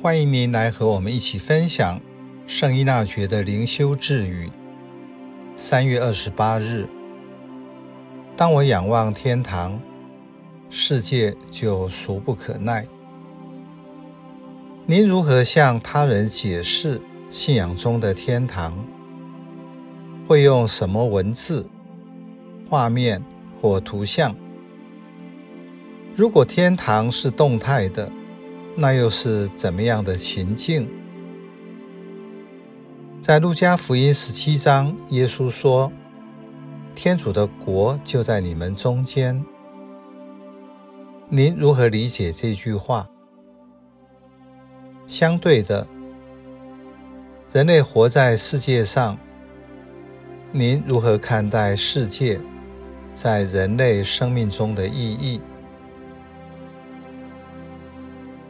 欢迎您来和我们一起分享圣依纳爵的灵修智语。三月二十八日，当我仰望天堂，世界就俗不可耐。您如何向他人解释信仰中的天堂？会用什么文字、画面或图像？如果天堂是动态的，那又是怎么样的情境？在路加福音十七章，耶稣说：“天主的国就在你们中间。”您如何理解这句话？相对的，人类活在世界上，您如何看待世界在人类生命中的意义？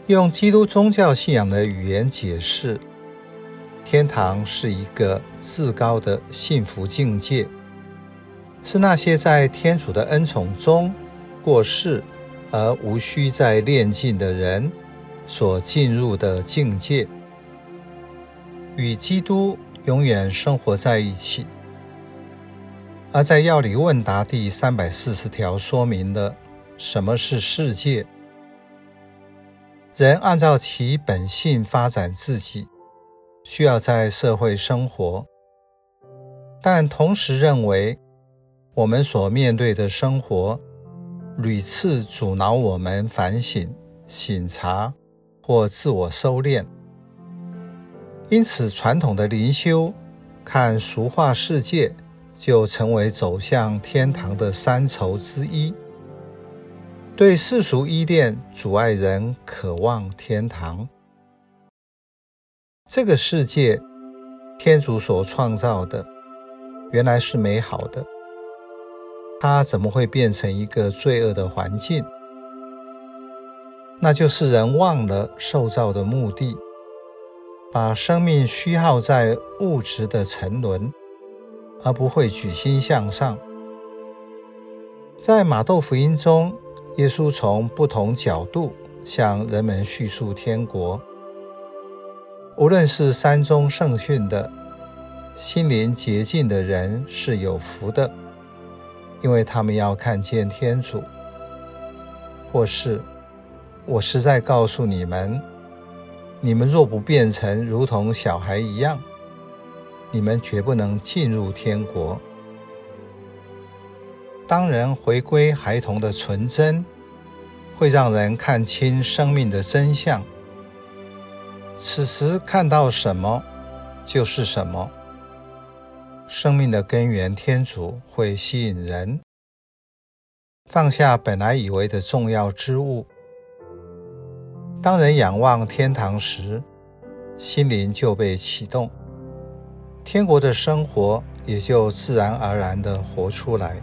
用基督宗教信仰的语言解释，天堂是一个至高的幸福境界，是那些在天主的恩宠中过世而无需再炼净的人所进入的境界，与基督永远生活在一起。而在要理问答第三百四十条说明了什么是世界。人按照其本性发展自己，需要在社会生活，但同时认为我们所面对的生活屡次阻挠我们反省、省察或自我收敛。因此，传统的灵修看俗化世界，就成为走向天堂的三筹之一。对世俗依恋阻碍人渴望天堂。这个世界，天主所创造的，原来是美好的，它怎么会变成一个罪恶的环境？那就是人忘了受造的目的，把生命虚耗在物质的沉沦，而不会举心向上。在马窦福音中，耶稣从不同角度向人们叙述天国。无论是山中圣训的心灵洁净的人是有福的，因为他们要看见天主；或是我实在告诉你们，你们若不变成如同小孩一样，你们绝不能进入天国。当人回归孩童的纯真，会让人看清生命的真相。此时看到什么，就是什么。生命的根源天主会吸引人，放下本来以为的重要之物。当人仰望天堂时，心灵就被启动，天国的生活也就自然而然地活出来。